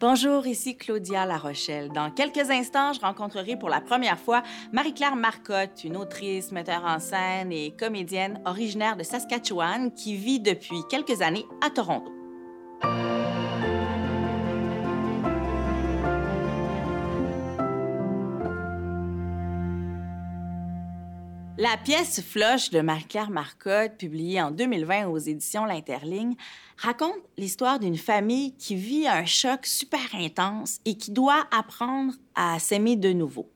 Bonjour, ici Claudia La Rochelle. Dans quelques instants, je rencontrerai pour la première fois Marie-Claire Marcotte, une autrice, metteur en scène et comédienne originaire de Saskatchewan qui vit depuis quelques années à Toronto. La pièce Flush de Marie-Claire Marcotte, publiée en 2020 aux éditions L'Interligne, raconte l'histoire d'une famille qui vit un choc super intense et qui doit apprendre à s'aimer de nouveau.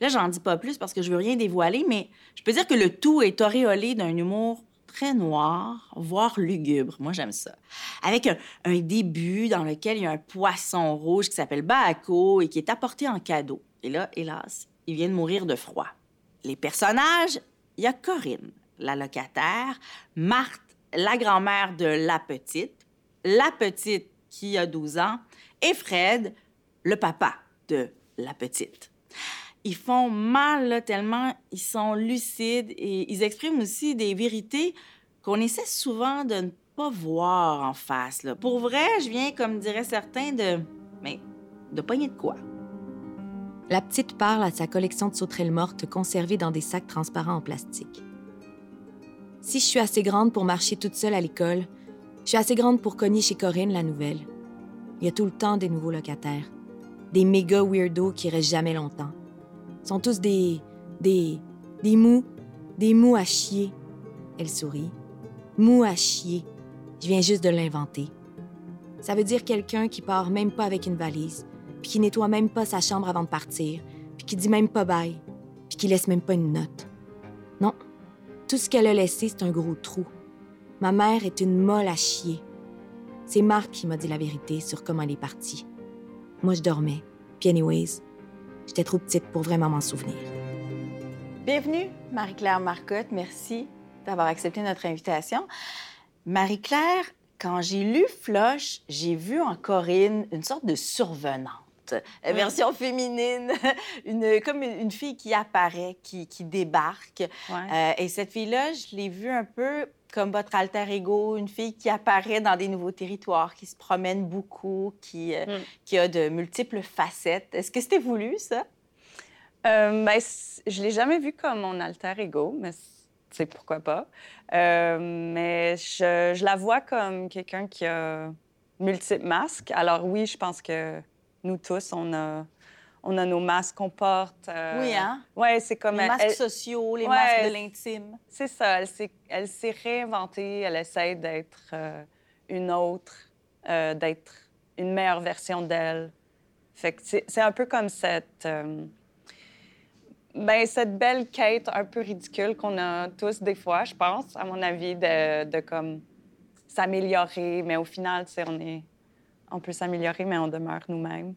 Là, j'en dis pas plus parce que je veux rien dévoiler, mais je peux dire que le tout est auréolé d'un humour très noir, voire lugubre. Moi, j'aime ça. Avec un, un, début dans lequel il y a un poisson rouge qui s'appelle Baako et qui est apporté en cadeau. Et là, hélas, il vient de mourir de froid les personnages, il y a Corinne, la locataire, Marthe, la grand-mère de la petite, la petite qui a 12 ans, et Fred, le papa de la petite. Ils font mal tellement ils sont lucides et ils expriment aussi des vérités qu'on essaie souvent de ne pas voir en face. Pour vrai, je viens, comme diraient certains, de... Mais de pogner de quoi? La petite parle à sa collection de sauterelles mortes conservées dans des sacs transparents en plastique. Si je suis assez grande pour marcher toute seule à l'école, je suis assez grande pour cogner chez Corinne la nouvelle. Il y a tout le temps des nouveaux locataires. Des méga weirdos qui restent jamais longtemps. Ils sont tous des. des. des mous. des mous à chier. Elle sourit. Mous à chier. Je viens juste de l'inventer. Ça veut dire quelqu'un qui part même pas avec une valise, puis qui nettoie même pas sa chambre avant de partir, puis qui dit même pas bye, puis qui laisse même pas une note. Non, tout ce qu'elle a laissé, c'est un gros trou. Ma mère est une molle à chier. C'est Marc qui m'a dit la vérité sur comment elle est partie. Moi, je dormais. Puis anyways, j'étais trop petite pour vraiment m'en souvenir. Bienvenue, Marie-Claire Marcotte. Merci d'avoir accepté notre invitation. Marie-Claire, quand j'ai lu Floche, j'ai vu en Corinne une sorte de Euh, version féminine, une, comme une, fille qui apparaît, qui, qui débarque. Euh, et cette fille-là, je l'ai vue un peu comme votre alter ego, une fille qui apparaît dans des nouveaux territoires, qui se promène beaucoup, qui, euh, mm. qui a de multiples facettes. Est-ce que c'était voulu, ça? Euh, ben, je l'ai jamais vue comme mon alter ego, mais c'est pourquoi pas. mais je, je, la vois comme quelqu'un qui a multiples masques. Alors oui, je pense que nous tous, on a, on a nos masques qu'on porte. Euh, oui, hein? Oui, c'est comme... Les masques sociaux, les masques de l'intime. C'est ça. Elle s'est réinventée. Elle essaie d'être euh, une autre, euh, d'être une meilleure version d'elle. Fait que c'est un peu comme cette... Ben, cette belle quête un peu ridicule qu'on a tous des fois, je pense, à mon avis, de, de comme s'améliorer. Mais au final, tu sais, on est on peut s'améliorer, mais on demeure nous-mêmes.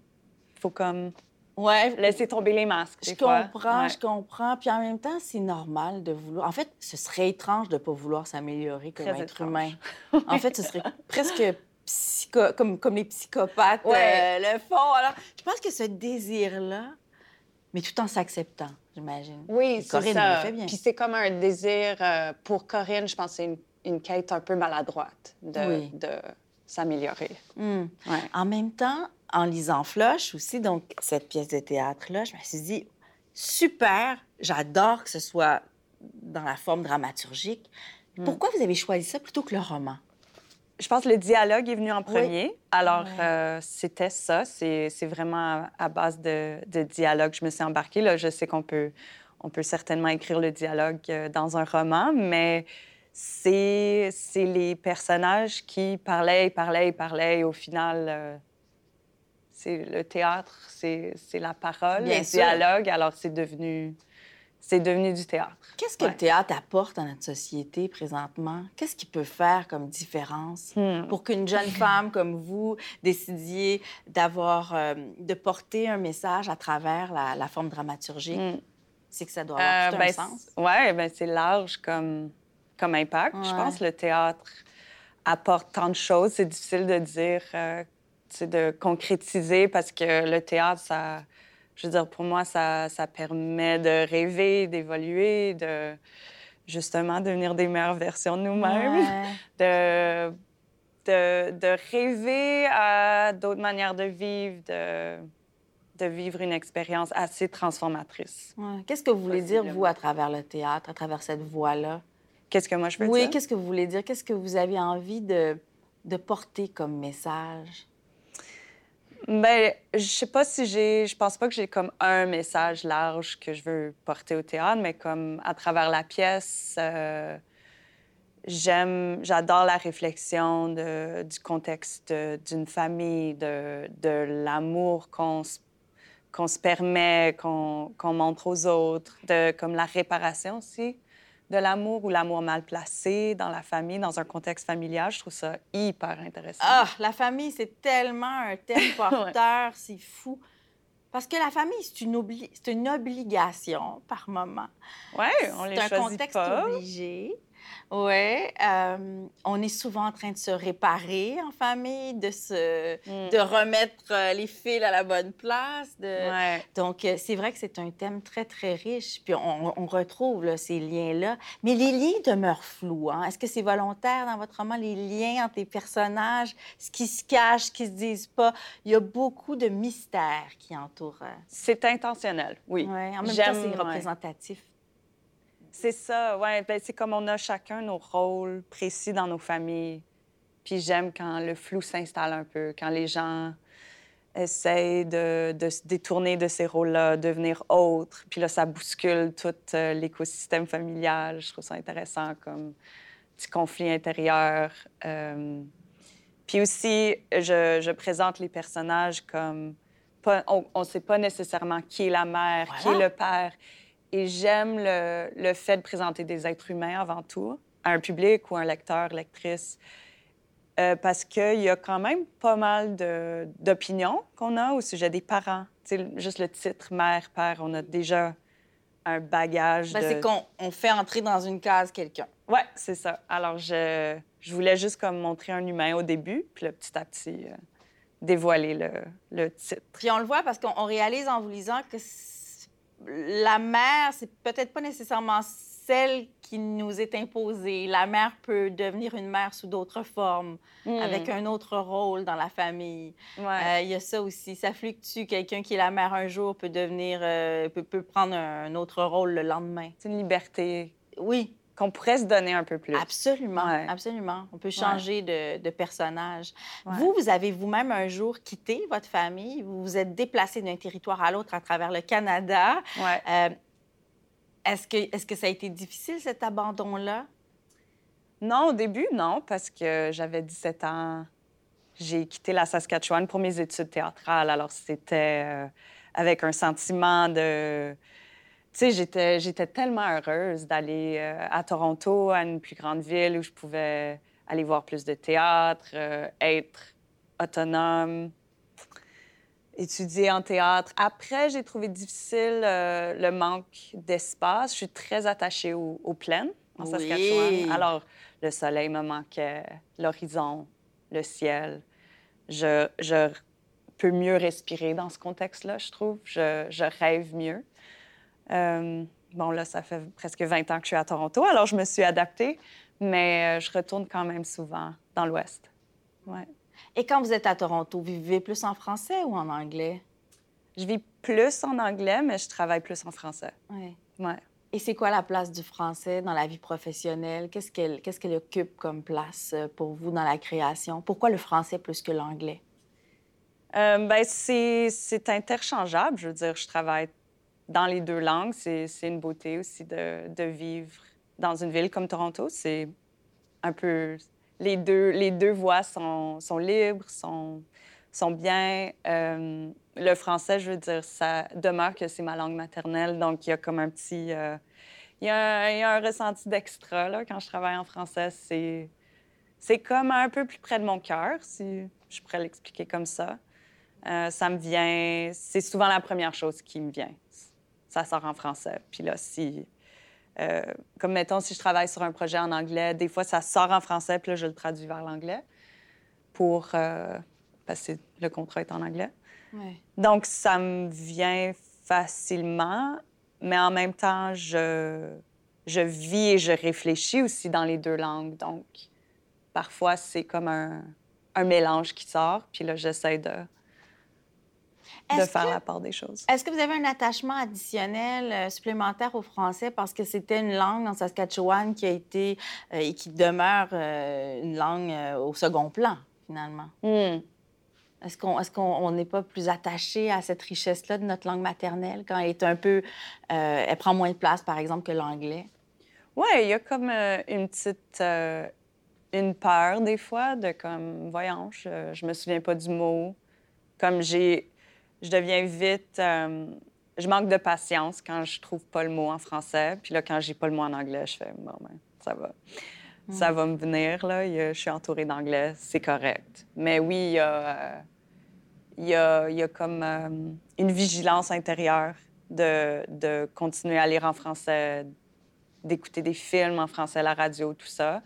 Il faut comme ouais. laisser tomber les masques. je comprends, je comprends. Puis en même temps, c'est normal de vouloir. En fait, ce serait étrange de ne pas vouloir s'améliorer comme être humain. en fait, ce serait presque psycho... comme, comme les psychopathes euh, le font. Alors, je pense que ce désir-là, mais tout en s'acceptant, j'imagine. Oui, c'est ça. Fait bien. Puis c'est comme un désir euh, pour Corinne, je pense, c'est une, une, quête un peu maladroite de, de s'améliorer. Hmm. En même temps, en lisant Floche aussi, donc cette pièce de théâtre-là, je me suis dit, super, j'adore que ce soit dans la forme dramaturgique. Hmm. Pourquoi vous avez choisi ça plutôt que le roman? Je pense que le dialogue est venu en premier. Alors, euh, c'était ça. C'est vraiment à, base de, de, dialogue. Je me suis embarquée. Là, je sais qu'on peut, on peut certainement écrire le dialogue euh, dans un roman, mais c'est les personnages qui parlaient parlaient parlaient. Et au final, euh, c'est le théâtre, c'est la parole, le dialogue. Alors, c'est devenu, devenu du théâtre. Qu'est-ce que le théâtre apporte à notre société présentement? Qu'est-ce qu'il peut faire comme différence hmm. pour qu'une jeune femme comme vous décidiez d'avoir, euh, de porter un message à travers la, forme dramaturgique? Hmm. C'est que ça doit avoir tout un euh, ben, sens. Oui, ben c'est large comme comme impact. Je pense que le théâtre apporte tant de choses. C'est difficile de dire, euh, de concrétiser parce que le théâtre, ça, je veux dire, pour moi, ça, ça permet de rêver, d'évoluer, de justement devenir des meilleures versions de nous-mêmes, de de, de rêver à d'autres manières de vivre, de, de vivre une expérience assez transformatrice. Ouais. Qu'est-ce que vous voulez dire, vous, à travers le théâtre, à travers cette voix-là? Qu'est-ce que moi je veux Oui, dire? qu'est-ce que vous voulez dire? Qu'est-ce que vous avez envie de, de porter comme message? Ben, je sais pas si j'ai. Je pense pas que j'ai comme un message large que je veux porter au théâtre, mais comme à travers la pièce, euh, j'aime, j'adore la réflexion de- du contexte d'une famille, de, de l'amour qu'on se, qu'on se permet, qu'on, qu'on montre aux autres, de comme la réparation aussi de l'amour ou l'amour mal placé dans la famille, dans un contexte familial. Je trouve ça hyper intéressant. Ah, la famille, c'est tellement un thème porteur, c'est fou. Parce que la famille, c'est une, obli- une obligation par moment. Ouais, on les C'est un choisit contexte pas. obligé. Oui. on est souvent en train de se réparer en famille, de, se, Mm. de remettre les fils à la bonne place. De... Ouais. Donc, c'est vrai que c'est un thème très, très riche. Puis on, on retrouve là, ces liens-là. Mais les liens demeurent flous. hein. Est-ce que c'est volontaire dans votre roman, les liens entre les personnages, ce qui se cache, ce qui se disent pas? Il y a beaucoup de mystères qui entourent. euh, C'est intentionnel, oui. ouais. En même temps, c'est ouais. représentatif. C'est ça, ouais. Ben, c'est comme on a chacun nos rôles précis dans nos familles. Puis j'aime quand le flou s'installe un peu, quand les gens essayent de, de se détourner de ces rôles-là, devenir autres. Puis là, ça bouscule tout euh, l'écosystème familial. Je trouve ça intéressant comme petit conflit intérieur. Euh, Puis aussi, je, je présente les personnages comme... pas- on ne sait pas nécessairement qui est la mère, qui est le père. Et j'aime le, le fait de présenter des êtres humains avant tout, à un public ou un lecteur, lectrice, euh, parce qu'il y a quand même pas mal d'opinions qu'on a au sujet des parents. Tu sais, juste le titre mère, père, on a déjà un bagage Ben, de... C'est qu'on on fait entrer dans une case quelqu'un. Ouais, c'est ça. Alors, je, je voulais juste comme montrer un humain au début, puis là, petit à petit, euh, dévoiler le, le titre. Puis on le voit parce qu'on on réalise en vous lisant que la mère, c'est peut-être pas nécessairement celle qui nous est imposée. La mère peut devenir une mère sous d'autres formes, avec un autre rôle dans la famille. Ouais. Euh, Il y a ça aussi. Ça fluctue. Quelqu'un qui est la mère un jour peut devenir, euh, peut, peut prendre un autre rôle le lendemain. c'est une liberté Oui, qu'on pourrait se donner un peu plus. absolument, Ouais. absolument. On peut changer de, de personnage. Ouais. Vous, vous avez vous-même un jour quitté votre famille. Vous vous êtes déplacé d'un territoire à l'autre à travers le Canada. Euh, est-ce que, est-ce que ça a été difficile, cet abandon-là? Non, au début, non, parce que j'avais 17 ans. J'ai quitté la Saskatchewan pour mes études théâtrales. Alors, c'était euh, avec un sentiment de... Sais, j'étais, j'étais tellement heureuse d'aller euh, à Toronto, à une plus grande ville où je pouvais aller voir plus de théâtre, euh, être autonome, étudier en théâtre. Après, j'ai trouvé difficile euh, le manque d'espace. Je suis très attachée aux, aux plaines en Oui. Saskatchewan. Alors, le soleil me manquait, l'horizon, le ciel. Je, je peux mieux respirer dans ce contexte-là, je trouve. Je, je rêve mieux. Euh, bon, là, ça fait presque 20 ans que je suis à Toronto, alors je me suis adaptée, mais euh, je retourne quand même souvent dans l'Ouest. Ouais. Et quand vous êtes à Toronto, vous vivez plus en français ou en anglais? Je vis plus en anglais, mais je travaille plus en français. Oui. Ouais. Et c'est quoi la place du français dans la vie professionnelle? Qu'est-ce qu'elle qu'est-ce qu'elle occupe comme place euh, pour vous dans la création? Pourquoi le français plus que l'anglais? Euh, ben, c'est c'est interchangeable. Je veux dire, je travaille dans les deux langues. C'est une beauté aussi de, vivre dans une ville comme Toronto. C'est un peu... Les deux, les deux voix sont, libres, sont, bien. Euh, le français, je veux dire, ça demeure que c'est ma langue maternelle. Donc, il y a comme un petit... euh, il, y a un, il y a un ressenti d'extra là, quand je travaille en français. C'est c'est comme un peu plus près de mon cœur, si je pourrais l'expliquer comme ça. Euh, ça me vient... C'est souvent la première chose qui me vient. Ça sort en français. Puis là, si... euh, comme, mettons, si je travaille sur un projet en anglais, des fois, ça sort en français, puis là, je le traduis vers l'anglais pour... euh, parce que le contrat est en anglais. Donc, ça me vient facilement, mais en même temps, je, je vis et je réfléchis aussi dans les deux langues. Donc, parfois, c'est comme un, un mélange qui sort. Puis là, j'essaie de, de faire la part des choses. Est-ce que vous avez un attachement additionnel euh, supplémentaire au français? Parce que c'était une langue en Saskatchewan qui a été euh, et qui demeure euh, une langue au second plan, finalement? Hmm. Est-ce qu'on est qu'on n'est pas plus attaché à cette richesse-là de notre langue maternelle quand elle est un peu... elle prend moins de place, par exemple, que l'anglais? Oui, il y a comme une petite une peur des fois de comme, voyons, je, je me souviens pas du mot. Comme j'ai, je deviens vite, euh, je manque de patience quand je trouve pas le mot en français. Puis là, quand j'ai pas le mot en anglais, je fais, bon, ben, ça va. Ça va me venir, là. Je suis entourée d'anglais, c'est correct. Mais oui, il y a, il y a, il y a comme euh, une vigilance intérieure de, de continuer à lire en français, d'écouter des films en français, la radio, tout ça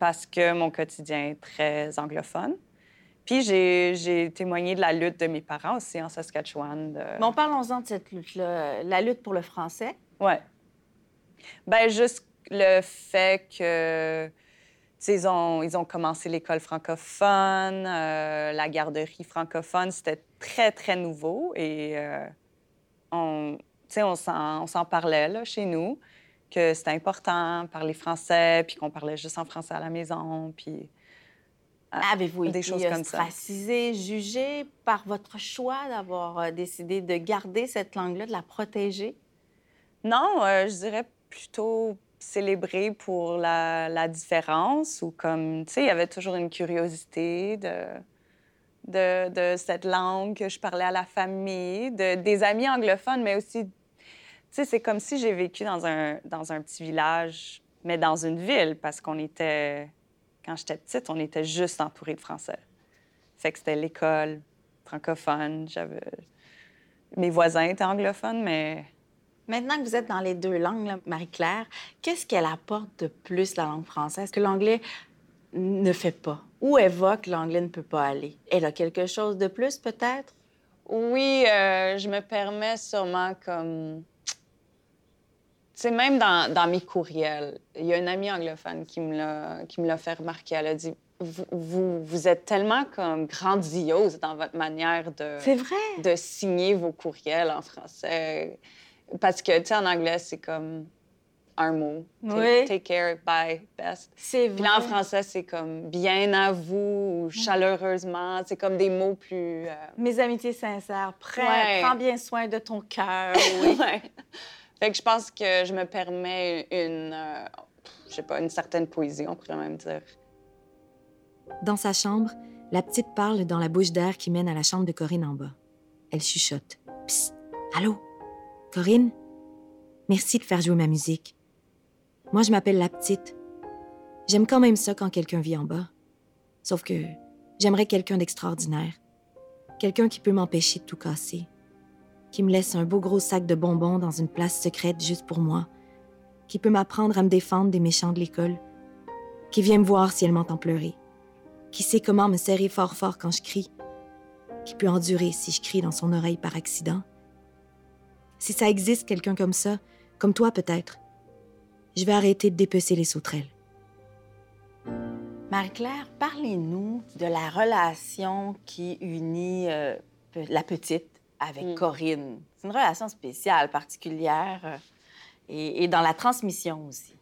parce que mon quotidien est très anglophone. Puis j'ai témoigné de la lutte de mes parents aussi en Saskatchewan. De... Bon, parlons-en de cette lutte-là, la lutte pour le français. Oui. Ben juste le fait que ils ont, ils ont commencé l'école francophone, euh, la garderie francophone, c'était très, très nouveau et euh, on, on s'en parlait là, chez nous que c'était important de parler français, puis qu'on parlait juste en français à la maison, puis... Euh, Avez-vous été choses comme ostracisé, jugé par votre choix d'avoir euh, décidé de garder cette langue-là, de la protéger? Non, euh, je dirais plutôt célébrer pour la, la différence ou comme, tu sais, il y avait toujours une curiosité de, de, de, cette langue que je parlais à la famille, de, des amis anglophones, mais aussi sais, c'est comme si j'ai vécu dans un, dans un petit village, mais dans une ville, parce qu'on était, quand j'étais petite, on était juste entouré de Français. Fait que c'était l'école francophone. J'avais... Mes voisins étaient anglophones, mais... Maintenant que vous êtes dans les deux langues, Marie-Claire, qu'est-ce qu'elle apporte de plus, la langue française, que l'anglais ne fait pas? Où évoque l'anglais ne peut pas aller? Elle a quelque chose de plus, peut-être? Oui, euh, je me permets sûrement comme c'est même dans, dans, mes courriels, il y a une amie anglophone qui me l'a, fait remarquer. Elle a dit vous, vous, êtes tellement comme grandiose dans votre manière de, vrai. de signer vos courriels en français. Parce que, tu sais, en anglais, c'est comme un mot. Oui. Take care, bye, best. C'est vrai. Puis là, en français, c'est comme bien à vous ou chaleureusement. C'est comme des mots plus. Euh, Mes amitiés sincères. Prends, prends bien soin de ton cœur. Oui. Fait que je pense que je me permets une, euh, je sais pas, une certaine poésie, on pourrait même dire. Dans sa chambre, la petite parle dans la bouche d'air qui mène à la chambre de Corinne en bas. Elle chuchote. Psst, allô? Corinne? Merci de faire jouer ma musique. Moi, je m'appelle la petite. J'aime quand même ça quand quelqu'un vit en bas. Sauf que j'aimerais quelqu'un d'extraordinaire. Quelqu'un qui peut m'empêcher de tout casser qui me laisse un beau gros sac de bonbons dans une place secrète juste pour moi, qui peut m'apprendre à me défendre des méchants de l'école, qui vient me voir si elle m'entend pleurer, qui sait comment me serrer fort fort quand je crie, qui peut endurer si je crie dans son oreille par accident. Si ça existe quelqu'un comme ça, comme toi peut-être, je vais arrêter de dépecer les sauterelles. Marie-Claire, parlez-nous de la relation qui unit euh, la petite avec mm. Corinne. C'est une relation spéciale, particulière, euh, et, dans la transmission aussi.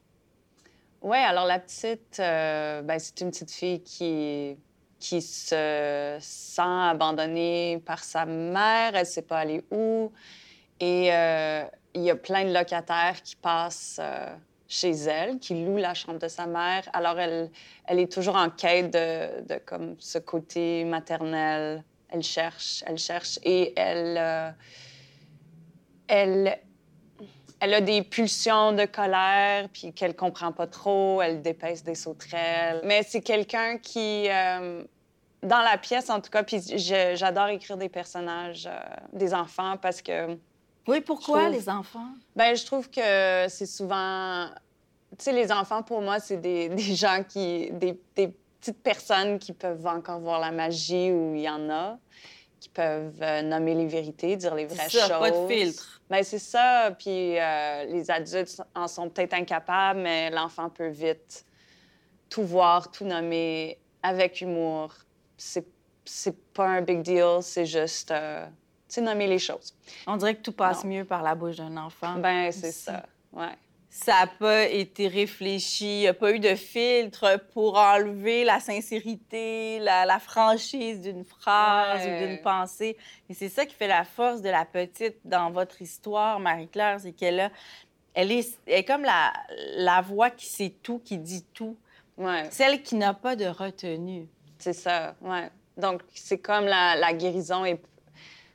Oui, alors la petite, euh, ben, c'est une petite fille qui, qui se sent abandonnée par sa mère, elle ne sait pas aller où. Et euh, il y a plein de locataires qui passent chez elle, qui louent la chambre de sa mère. Alors elle, elle est toujours en quête de, de comme ce côté maternel elle cherche, elle cherche et elle, euh, elle, elle a des pulsions de colère, puis qu'elle comprend pas trop, elle dépaisse des sauterelles. Mais c'est quelqu'un qui, euh, dans la pièce en tout cas, puis j'adore écrire des personnages, euh, des enfants, parce que... Oui, pourquoi les enfants? Ben, je trouve que c'est souvent... Tu sais, les enfants, pour moi, c'est des, des, gens qui... Des, des petites personnes qui peuvent encore voir la magie où il y en a, qui peuvent euh, nommer les vérités, dire les vraies ça, choses. pas de filtre. Ben, c'est ça. Puis euh, les adultes en sont peut-être incapables, mais l'enfant peut vite tout voir, tout nommer avec humour. C'est, c'est pas un big deal, c'est juste, euh, tu sais, nommer les choses. On dirait que tout passe mieux par la bouche d'un enfant. Ben, c'est ça, ouais ça n'a pas été réfléchi, il n'y a pas eu de filtre pour enlever la sincérité, la, franchise d'une phrase ou d'une pensée. Et c'est ça qui fait la force de la petite dans votre histoire, Marie-Claire, c'est qu'elle a, elle est, est comme la, la voix qui sait tout, qui dit tout. Ouais. Celle qui n'a pas de retenue. C'est ça, ouais. Donc, c'est comme la, la guérison est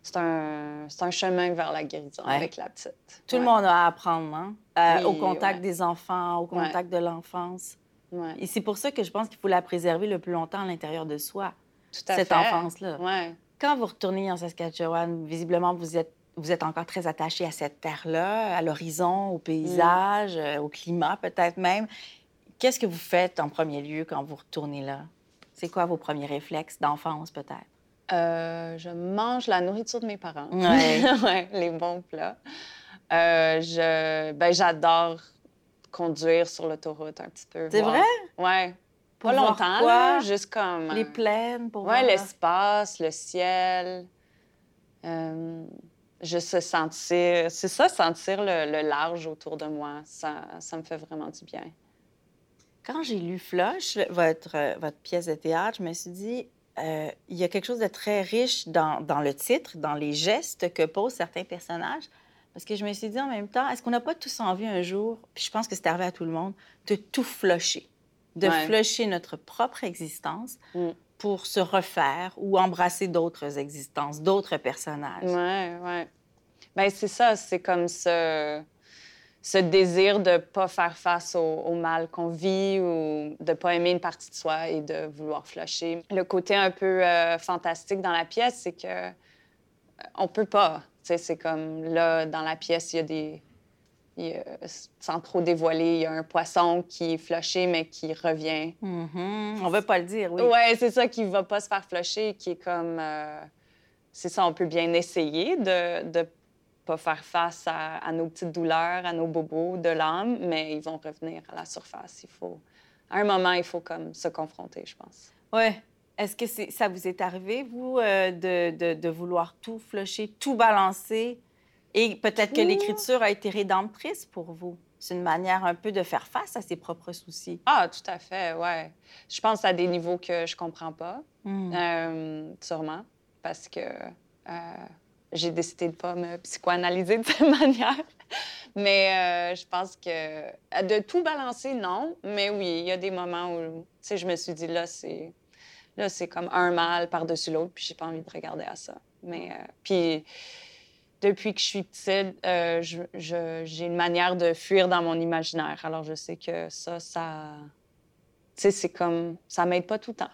c'est un, un, chemin vers la guérison avec la petite. Tout le monde a à apprendre, hein? Euh, au contact des enfants, au contact de l'enfance. Et c'est pour ça que je pense qu'il faut la préserver le plus longtemps à l'intérieur de soi, Tout à cette enfance-là. Quand vous retournez en Saskatchewan, visiblement, vous êtes, vous êtes encore très attaché à cette terre-là, à l'horizon, au paysage, euh, au climat peut-être même. Qu'est-ce que vous faites en premier lieu quand vous retournez là? C'est quoi vos premiers réflexes d'enfance peut-être? Euh, je mange la nourriture de mes parents. Ouais. les bons plats. Euh, je, ben, j'adore conduire sur l'autoroute un petit peu. C'est vrai? Ouais. Pas longtemps, là, juste comme... Les plaines, pour Ouais, l'espace, le ciel. Euh, juste sentir... C'est ça, sentir le, large autour de moi. Ça, ça me fait vraiment du bien. Quand j'ai lu Flush, votre, votre pièce de théâtre, je me suis dit, euh, il y a quelque chose de très riche dans, dans, le titre, dans les gestes que posent certains personnages. Parce que je me suis dit en même temps, est-ce qu'on n'a pas tous envie un jour, puis je pense que c'est arrivé à tout le monde, de tout flusher, de flusher notre propre existence mm. pour se refaire ou embrasser d'autres existences, d'autres personnages? Ouais, ouais. Ben c'est ça, c'est comme ça ce désir de ne pas faire face au, mal qu'on vit ou de ne pas aimer une partie de soi et de vouloir flusher. Le côté un peu euh, fantastique dans la pièce, c'est que euh, on peut pas. C'est comme là, dans la pièce, il y a des. sans trop dévoiler, il y a un poisson qui est flushé, mais qui revient. Mm-hmm. On veut pas le dire, oui. Oui, c'est ça, qui va pas se faire flusher, qui est comme. Euh, c'est ça, on peut bien essayer de, de pas faire face à, nos petites douleurs, à nos bobos de l'âme, mais ils vont revenir à la surface. Il faut, à un moment, il faut comme se confronter, je pense. Oui. Est-ce que ça vous est arrivé, vous, euh, de, de, vouloir tout flusher, tout balancer? Et peut-être que l'écriture a été rédemptrice pour vous. C'est une manière un peu de faire face à ses propres soucis. Ah, tout à fait, ouais. Je pense à des niveaux que je comprends pas, hmm. euh, sûrement, parce que euh, j'ai décidé de pas me psychoanalyser de cette manière. Mais euh, je pense que euh, de tout balancer, non. Mais oui, il y a des moments où, je me suis dit, là, c'est là, c'est comme un mal par-dessus l'autre, puis j'ai pas envie de regarder à ça. Mais euh, puis depuis que je suis petite, j'ai une manière de fuir dans mon imaginaire. Alors je sais que ça, ça, tu sais, c'est comme ça m'aide pas tout le temps.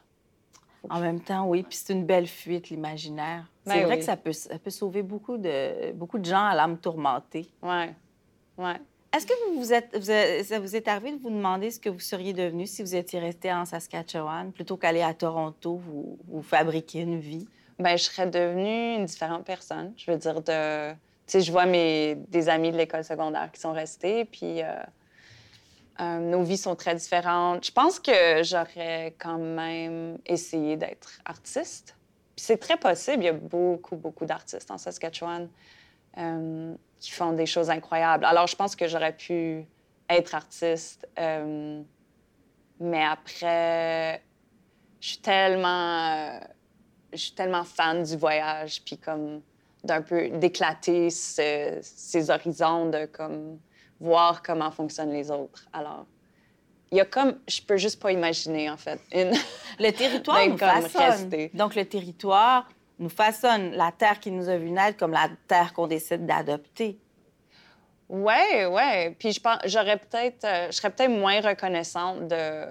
En même temps, oui. Puis c'est une belle fuite, l'imaginaire. Ben c'est vrai que ça peut, ça peut sauver beaucoup de, beaucoup de gens à l'âme tourmentée. Oui, oui. Est-ce que vous, vous êtes, ça vous est arrivé de vous demander ce que vous seriez devenu si vous étiez resté en Saskatchewan plutôt qu'aller à Toronto vous, vous fabriquer une vie? Bien, je serais devenue une différente personne. Je veux dire, de... Tu sais, je vois mes, des amis de l'école secondaire qui sont restés, puis... Euh, euh, nos vies sont très différentes. Je pense que j'aurais quand même essayé d'être artiste. C'est très possible. Il y a beaucoup, beaucoup d'artistes en Saskatchewan euh, qui font des choses incroyables. Alors, je pense que j'aurais pu être artiste. Euh, mais après, je suis tellement... je suis tellement fan du voyage, puis comme d'un peu d'éclater ces horizons de comme voir comment fonctionnent les autres. Alors, il y a comme, je peux juste pas imaginer, en fait, une... Le territoire nous façonne. Donc, le territoire nous façonne la terre qui nous a vu naître comme la terre qu'on décide d'adopter. Oui, oui. Puis je pense, j'aurais peut-être, euh, je serais peut-être moins reconnaissante de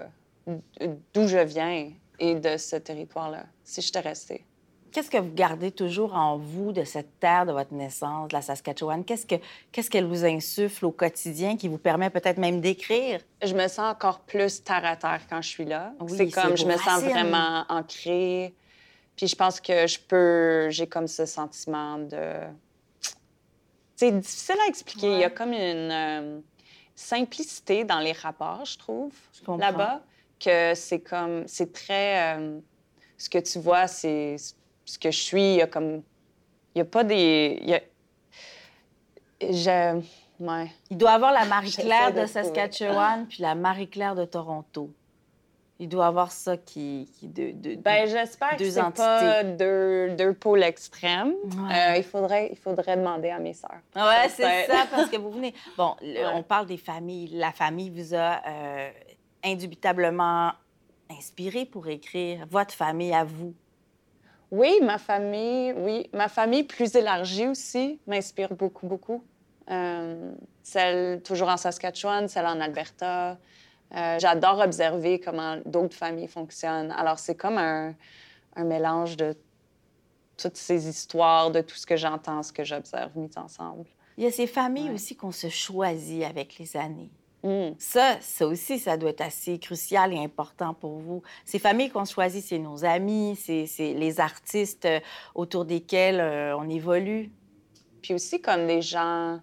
d'où je viens et de ce territoire-là si j'étais restée. Qu'est-ce que vous gardez toujours en vous de cette terre de votre naissance, la Saskatchewan? Qu'est-ce que qu'est-ce qu'elle vous insuffle au quotidien qui vous permet peut-être même d'écrire? Je me sens encore plus terre à terre quand je suis là. c'est comme je me sens vraiment ancrée. Puis je pense que je peux, j'ai comme ce sentiment de. C'est difficile à expliquer. Il y a comme une euh, simplicité dans les rapports, je trouve, là-bas. que c'est comme, c'est très, euh, ce que tu vois, c'est ce que je suis. Il y a comme, il y a pas des, il y a, je, ouais. Il doit avoir la Marie-Claire de, Saskatchewan puis la Marie-Claire de Toronto. Il doit avoir ça qui, qui de, de, ben, j'espère que c'est pas deux, deux pôles extrêmes. Euh, il faudrait, il faudrait demander à mes sœurs. Ouais, c'est ça parce que vous venez. Bon, on parle des familles. La famille vous a euh, indubitablement inspiré pour écrire votre famille à vous. Oui, ma famille, oui, ma famille plus élargie aussi m'inspire beaucoup, beaucoup. Euh, celle toujours en Saskatchewan, celle en Alberta. Euh, j'adore observer comment d'autres familles fonctionnent. Alors, c'est comme un, mélange de toutes ces histoires, de tout ce que j'entends, ce que j'observe mis ensemble. Il y a ces familles aussi qu'on se choisit avec les années. Hmm. Ça, ça aussi, ça doit être assez crucial et important pour vous. Ces familles qu'on choisit, c'est nos amis, c'est les artistes euh, autour desquels euh, on évolue. Puis aussi comme des gens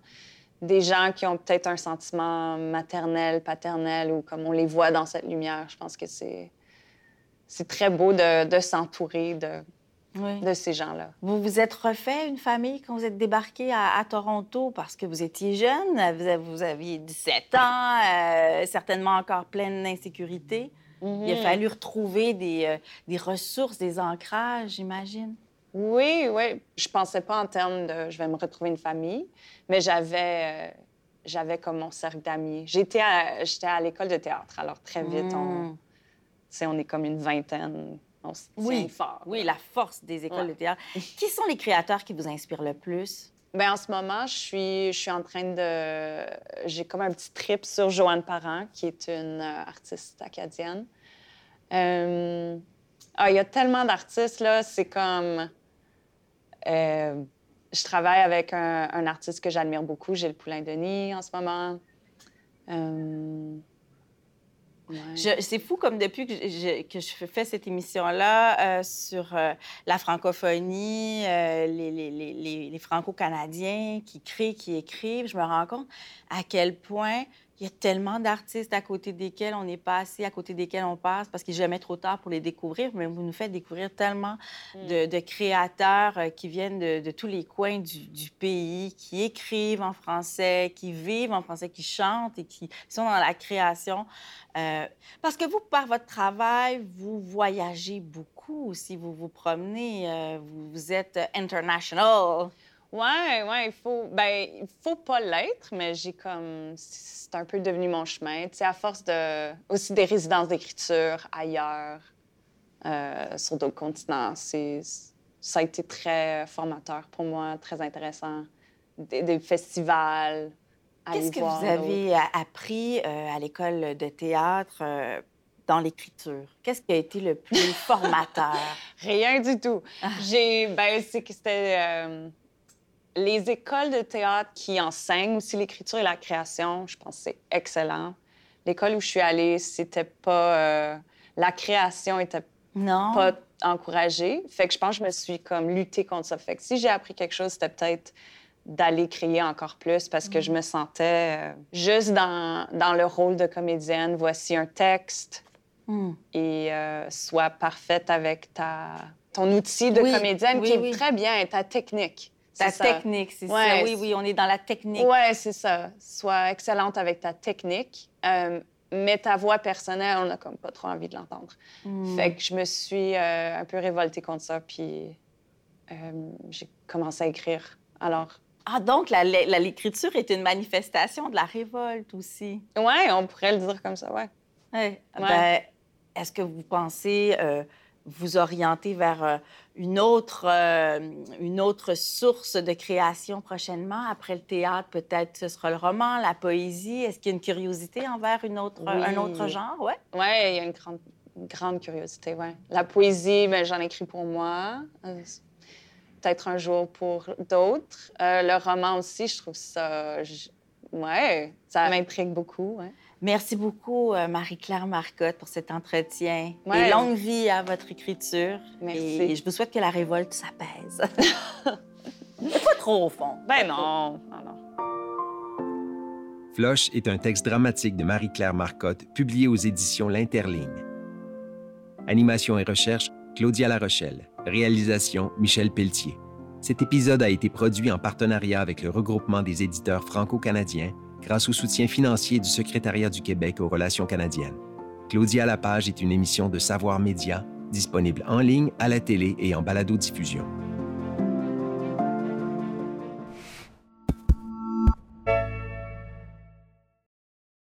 des gens qui ont peut-être un sentiment maternel, paternel, ou comme on les voit dans cette lumière. Je pense que c'est, c'est très beau de, de s'entourer de, de ces gens-là. Vous vous êtes refait une famille quand vous êtes débarqué à, Toronto parce que vous étiez jeune, vous, aviez 17 ans, euh, certainement encore pleine d'insécurité. Il a mhm. fallu retrouver des, euh, des ressources, des ancrages, j'imagine. Oui, oui. Je pensais pas en termes de je vais me retrouver une famille, mais j'avais, euh, j'avais comme mon cercle d'amis. J'étais à, j'étais à l'école de théâtre, alors très vite, on, hmm. on est comme une vingtaine. On se tient oui. fort. Oui, la force des écoles de théâtre. qui sont les créateurs qui vous inspirent le plus? Bien, en ce moment, je suis, je suis en train de... J'ai comme un petit trip sur Joanne Parent, qui est une euh, artiste acadienne. Euh... Ah, il y a tellement d'artistes, là, c'est comme... Euh, je travaille avec un, artiste que j'admire beaucoup, Gilles Poulain-Denis, en ce moment. Euh, c'est fou comme depuis que je, que je fais cette émission-là euh, sur la francophonie, les, les, les, les franco-canadiens qui créent, qui écrivent, je me rends compte à quel point il y a tellement d'artistes à côté desquels on n'est pas assez, à côté desquels on passe, parce qu'il n'est jamais trop tard pour les découvrir, mais vous nous faites découvrir tellement mm. de, créateurs euh, qui viennent de, tous les coins du, pays, qui écrivent en français, qui vivent en français, qui chantent et qui sont dans la création. Euh, parce que vous, par votre travail, vous voyagez beaucoup aussi, vous vous promenez, euh, vous, vous êtes international. Ouais, ouais, il faut. Ben, il faut pas l'être, mais j'ai comme. C'est un peu devenu mon chemin. Tu sais, à force de. Aussi des résidences d'écriture ailleurs, euh, sur d'autres continents. C'est. Ça a été très formateur pour moi, très intéressant. Des, festivals. Qu'est-ce que vous avez appris euh, à l'école de théâtre euh, dans l'écriture? Qu'est-ce qui a été le plus formateur? Rien du tout. J'ai. Ben, c'est que c'était les écoles de théâtre qui enseignent aussi l'écriture et la création, je pense que c'est excellent. L'école où je suis allée, c'était pas... Euh, la création était pas encouragée. Fait que je pense que je me suis comme luttée contre ça. Fait que si j'ai appris quelque chose, c'était peut-être d'aller créer encore plus parce que je me sentais euh, juste dans, dans, le rôle de comédienne. Voici un texte hmm. et euh, sois parfaite avec ta, ton outil de comédienne qui est très bien, ta technique. Ta technique, c'est ça. Oui, oui, on est dans la technique. Oui, c'est ça. Sois excellente avec ta technique. Euh, mais ta voix personnelle, on n'a comme pas trop envie de l'entendre. Hmm. Fait que je me suis euh, un peu révoltée contre ça, puis euh, j'ai commencé à écrire. Alors. Ah, donc l'écriture est une manifestation de la révolte aussi. Oui, on pourrait le dire comme ça, oui. Ouais. Ben, Est-ce que vous pensez vous orienter vers euh, une autre, euh, une autre source de création prochainement? Après le théâtre, peut-être ce sera le roman, la poésie. Est-ce qu'il y a une curiosité envers une autre, un autre genre? Oui, ouais, il y a une grande, grande curiosité, oui. La poésie, ben, j'en écris pour moi. Euh, peut-être un jour pour d'autres. le roman aussi, je trouve ça... Ouais, ça m'intrigue beaucoup, ouais. Merci beaucoup, euh, Marie-Claire Marcotte, pour cet entretien. Et longue vie à votre écriture. Merci. Et je vous souhaite que la révolte s'apaise. pas trop au fond. Ben non. non, Floche est un texte dramatique de Marie-Claire Marcotte, publié aux éditions L'Interligne. Animation et recherche, Claudia Larochelle. Réalisation, Michel Pelletier. Cet épisode a été produit en partenariat avec le regroupement des éditeurs franco-canadiens grâce au soutien financier du Secrétariat du Québec aux relations canadiennes. Claudia Lapage est une émission de Savoir Média disponible en ligne, à la télé et en balado-diffusion.